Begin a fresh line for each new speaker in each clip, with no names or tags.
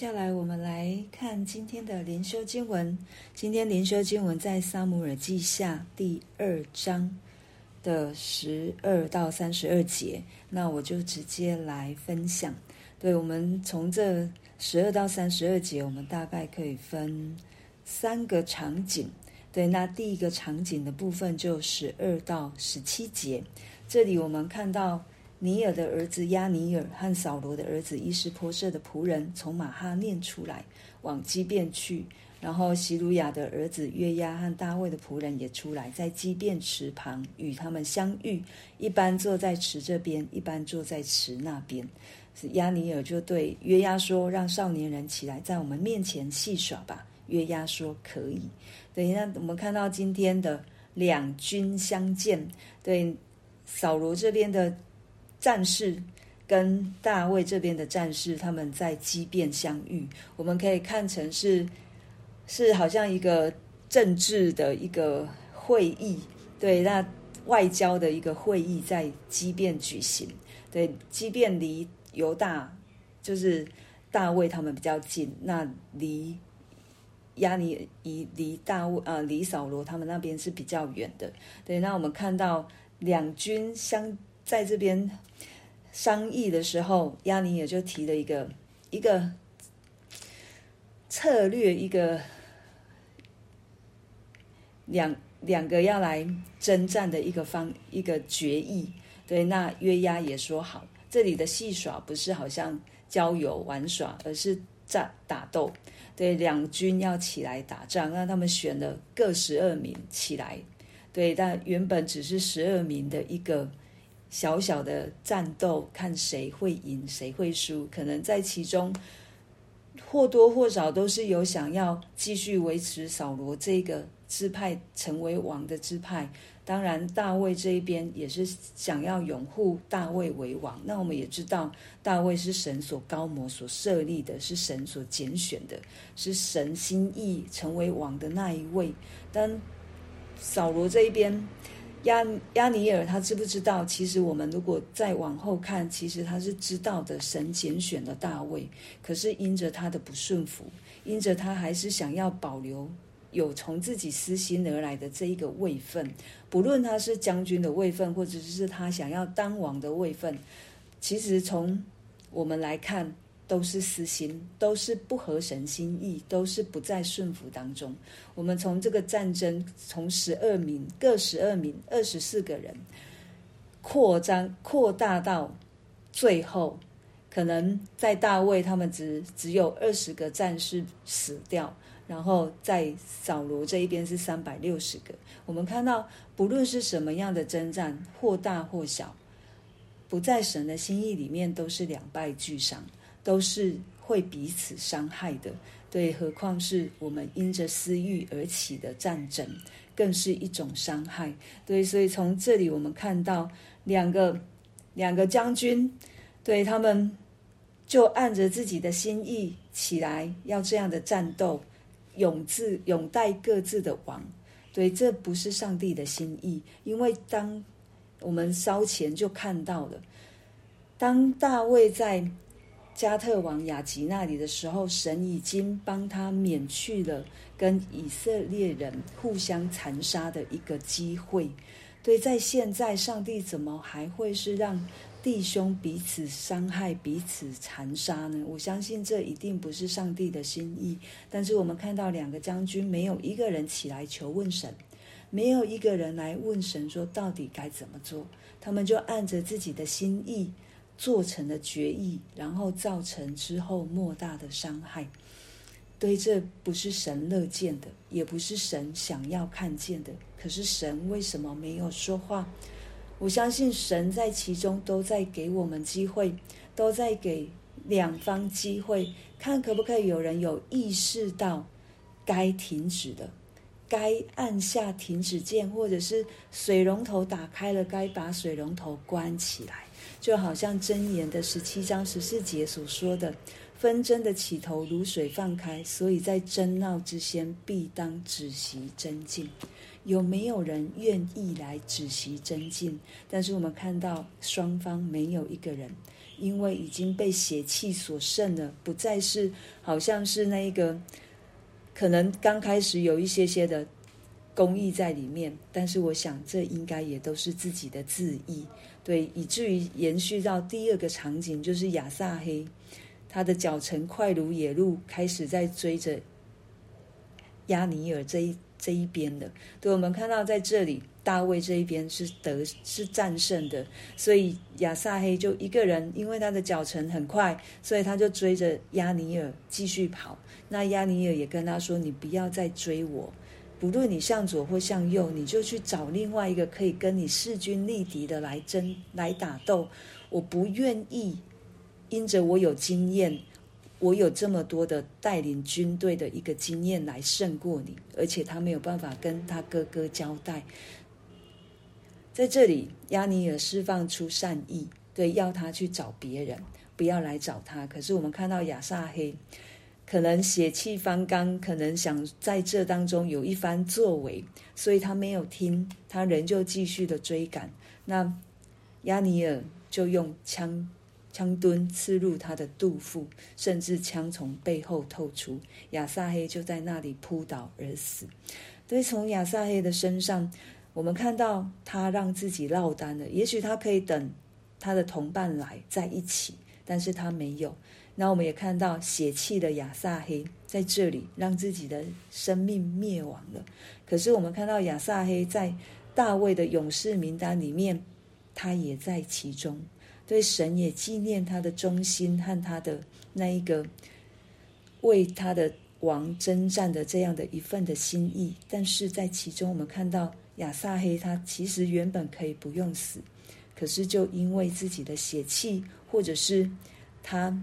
接下来我们来看今天的灵修经文。今天灵修经文在撒母耳记下第二章的十二到三十二节。那我就直接来分享。对，我们从这十二到三十二节，我们大概可以分三个场景。对，那第一个场景的部分就十二到十七节。这里我们看到。尼尔的儿子亚尼尔和扫罗的儿子伊施波设的仆人从马哈念出来，往基遍去。然后希鲁雅的儿子约押和大卫的仆人也出来，在基遍池旁与他们相遇。一般坐在池这边，一般坐在池那边。是押尼尔就对约押说：“让少年人起来，在我们面前戏耍吧。”约押说：“可以。”等一下，我们看到今天的两军相见。对，扫罗这边的。战士跟大卫这边的战士，他们在基遍相遇，我们可以看成是是好像一个政治的一个会议，对，那外交的一个会议在基遍举行。对，基遍离犹大就是大卫他们比较近，那离亚尼珥离大卫啊离扫罗他们那边是比较远的。对，那我们看到两军相在这边。商议的时候，押尼也就提了一个一个策略，一个两两个要来征战的一个方一个决议。对，那约押也说好，这里的戏耍不是好像郊游玩耍，而是战打斗。对，两军要起来打仗，让他们选了各十二名起来。对，但原本只是十二名的一个。小小的战斗，看谁会赢，谁会输。可能在其中或多或少都是有想要继续维持扫罗这个支派成为王的支派。当然，大卫这一边也是想要拥护大卫为王。那我们也知道，大卫是神所膏抹、所设立的，是神所拣选的，是神心意成为王的那一位。但扫罗这一边。亚亚尼尔，他知不知道？其实我们如果再往后看，其实他是知道的。神拣选了大卫，可是因着他的不顺服，因着他还是想要保留有从自己私心而来的这一个位分，不论他是将军的位分，或者是他想要当王的位分，其实从我们来看。都是私心，都是不合神心意，都是不在顺服当中。我们从这个战争，从十二名各十二名二十四个人扩张扩大到最后，可能在大卫他们只只有二十个战士死掉，然后在扫罗这一边是三百六十个。我们看到，不论是什么样的征战，或大或小，不在神的心意里面，都是两败俱伤。都是会彼此伤害的，对，何况是我们因着私欲而起的战争，更是一种伤害。对，所以从这里我们看到两个两个将军，对，他们就按着自己的心意起来，要这样的战斗，拥自拥戴各自的王。对，这不是上帝的心意，因为当我们烧钱就看到了，当大卫在。加特王雅吉那里的时候，神已经帮他免去了跟以色列人互相残杀的一个机会。对，在现在，上帝怎么还会是让弟兄彼此伤害、彼此残杀呢？我相信这一定不是上帝的心意。但是我们看到两个将军，没有一个人起来求问神，没有一个人来问神说到底该怎么做，他们就按着自己的心意。做成了决议，然后造成之后莫大的伤害。对，这不是神乐见的，也不是神想要看见的。可是神为什么没有说话？我相信神在其中都在给我们机会，都在给两方机会，看可不可以有人有意识到该停止的，该按下停止键，或者是水龙头打开了，该把水龙头关起来。就好像箴言的十七章十四节所说的，纷争的起头如水放开，所以在争闹之先必当止息争竞。有没有人愿意来止息争竞？但是我们看到双方没有一个人因为已经被血气所胜了，不再是好像是那一个，可能刚开始有一些些的公义在里面，但是我想这应该也都是自己的自意，对，以至于延续到第二个场景，就是亚萨黑，他的脚程快如野鹿，开始在追着亚尼尔这一这一边的，对，我们看到在这里。大卫这一边是得是战胜的，所以亚萨黑就一个人，因为他的脚程很快，所以他就追着亚尼尔继续跑。那亚尼尔也跟他说：“你不要再追我，不论你向左或向右，你就去找另外一个可以跟你势均力敌的来争来打斗。我不愿意，因着我有经验，我有这么多的带领军队的一个经验来胜过你，而且他没有办法跟他哥哥交代。”在这里，亚尼尔释放出善意，对，要他去找别人，不要来找他。可是我们看到亚撒黑，可能血气方刚，可能想在这当中有一番作为，所以他没有听，他仍旧继续的追赶。那亚尼尔就用枪枪墩刺入他的肚腹，甚至枪从背后透出，亚撒黑就在那里扑倒而死。所以从亚撒黑的身上。我们看到他让自己落单了，也许他可以等他的同伴来在一起，但是他没有。那我们也看到血气的亚撒黑在这里让自己的生命灭亡了。可是我们看到亚撒黑在大卫的勇士名单里面，他也在其中。对神也纪念他的忠心和他的那一个为他的王征战的这样的一份的心意。但是在其中，我们看到。亚撒黑他其实原本可以不用死，可是就因为自己的血气，或者是他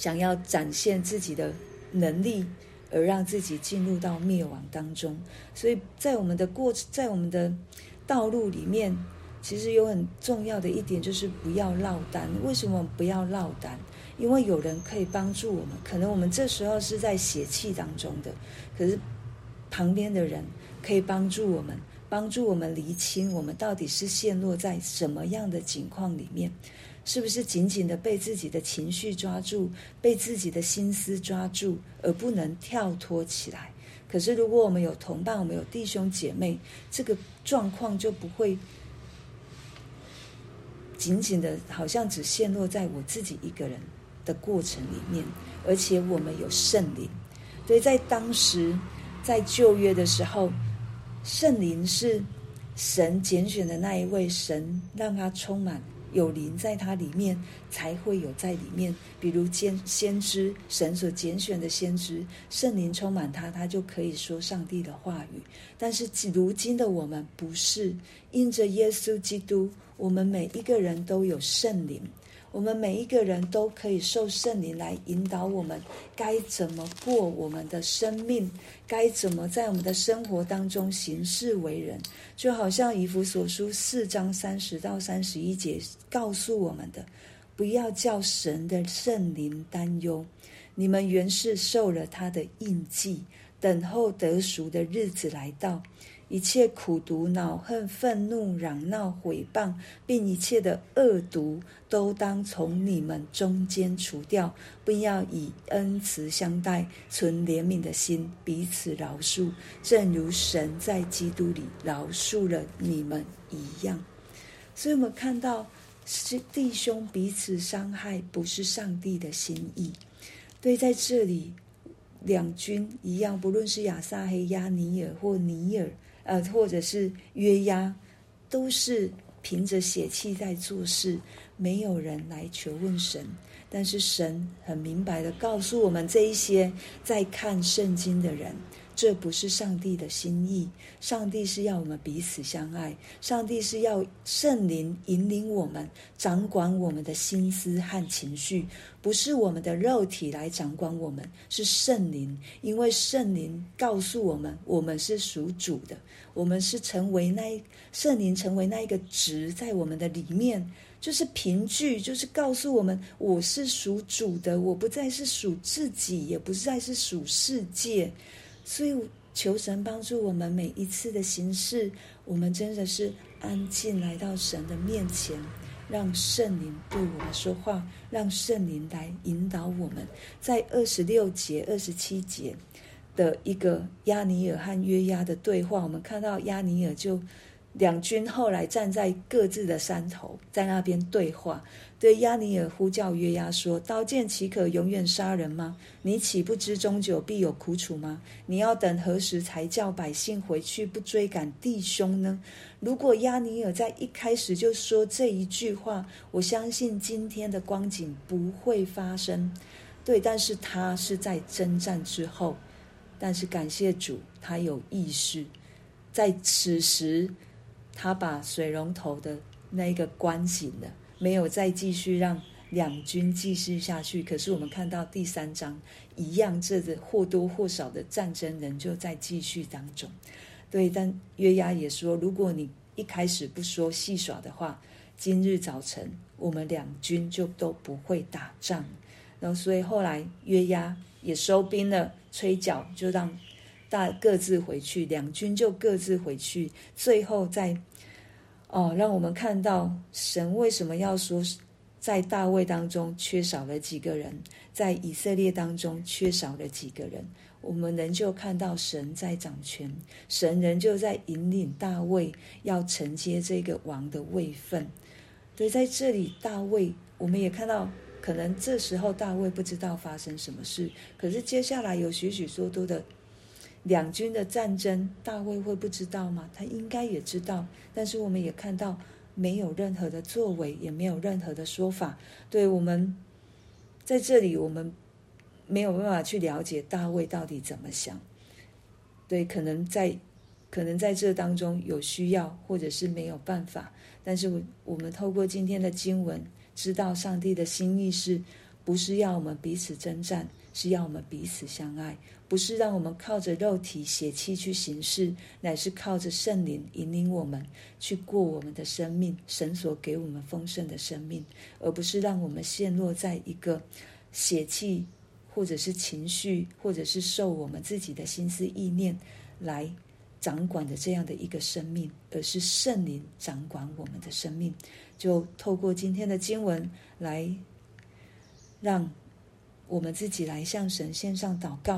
想要展现自己的能力，而让自己进入到灭亡当中。所以在我们的过程，在我们的道路里面，其实有很重要的一点就是不要落单。为什么不要落单？因为有人可以帮助我们。可能我们这时候是在血气当中的，可是旁边的人可以帮助我们。帮助我们厘清，我们到底是陷落在什么样的境况里面？是不是紧紧的被自己的情绪抓住，被自己的心思抓住，而不能跳脱起来？可是，如果我们有同伴，我们有弟兄姐妹，这个状况就不会紧紧的，好像只陷落在我自己一个人的过程里面。而且，我们有圣灵。所以在当时，在旧约的时候。圣灵是神拣选的那一位神，让他充满有灵在它里面，才会有在里面。比如先先知，神所拣选的先知，圣灵充满他，他就可以说上帝的话语。但是如今的我们不是，因着耶稣基督，我们每一个人都有圣灵。我们每一个人都可以受圣灵来引导我们，该怎么过我们的生命，该怎么在我们的生活当中行事为人，就好像以弗所书四章三十到三十一节告诉我们的：不要叫神的圣灵担忧，你们原是受了他的印记，等候得赎的日子来到。一切苦毒、恼恨、愤怒、嚷闹、毁谤，并一切的恶毒，都当从你们中间除掉，并要以恩慈相待，存怜悯的心，彼此饶恕，正如神在基督里饶恕了你们一样。所以，我们看到是弟兄彼此伤害，不是上帝的心意。对，在这里，两军一样，不论是亚撒黑、押尼尔或尼尔。呃，或者是约押，都是凭着血气在做事，没有人来求问神。但是神很明白的告诉我们，这一些在看圣经的人。这不是上帝的心意。上帝是要我们彼此相爱，上帝是要圣灵引领我们，掌管我们的心思和情绪，不是我们的肉体来掌管我们，是圣灵。因为圣灵告诉我们，我们是属主的，我们是成为那圣灵成为那一个职在我们的里面，就是凭据，就是告诉我们，我是属主的，我不再是属自己，也不再是属世界。所以，求神帮助我们每一次的行事，我们真的是安静来到神的面前，让圣灵对我们说话，让圣灵来引导我们。在二十六节、二十七节的一个亚尼尔和约押的对话，我们看到亚尼尔就。两军后来站在各自的山头，在那边对话。对亚尼尔呼叫约押说：“刀剑岂可永远杀人吗？你岂不知终久必有苦楚吗？你要等何时才叫百姓回去，不追赶弟兄呢？”如果亚尼尔在一开始就说这一句话，我相信今天的光景不会发生。对，但是他是在征战之后，但是感谢主，他有意识，在此时。他把水龙头的那个关紧了，没有再继续让两军继续下去。可是我们看到第三章一样，这个或多或少的战争仍旧在继续当中。对，但约押也说，如果你一开始不说戏耍的话，今日早晨我们两军就都不会打仗。然后，所以后来约押也收兵了，吹角就让大各自回去，两军就各自回去。最后在。哦，让我们看到神为什么要说，在大卫当中缺少了几个人，在以色列当中缺少了几个人，我们仍旧看到神在掌权，神仍旧在引领大卫要承接这个王的位分。对，在这里大卫，我们也看到，可能这时候大卫不知道发生什么事，可是接下来有许许多多的。两军的战争，大卫会不知道吗？他应该也知道，但是我们也看到没有任何的作为，也没有任何的说法。对，我们在这里，我们没有办法去了解大卫到底怎么想。对，可能在可能在这当中有需要，或者是没有办法。但是我我们透过今天的经文，知道上帝的心意是不是要我们彼此征战？是要我们彼此相爱，不是让我们靠着肉体血气去行事，乃是靠着圣灵引领我们去过我们的生命，神所给我们丰盛的生命，而不是让我们陷落在一个血气或者是情绪，或者是受我们自己的心思意念来掌管的这样的一个生命，而是圣灵掌管我们的生命。就透过今天的经文来让。我们自己来向神献上祷告。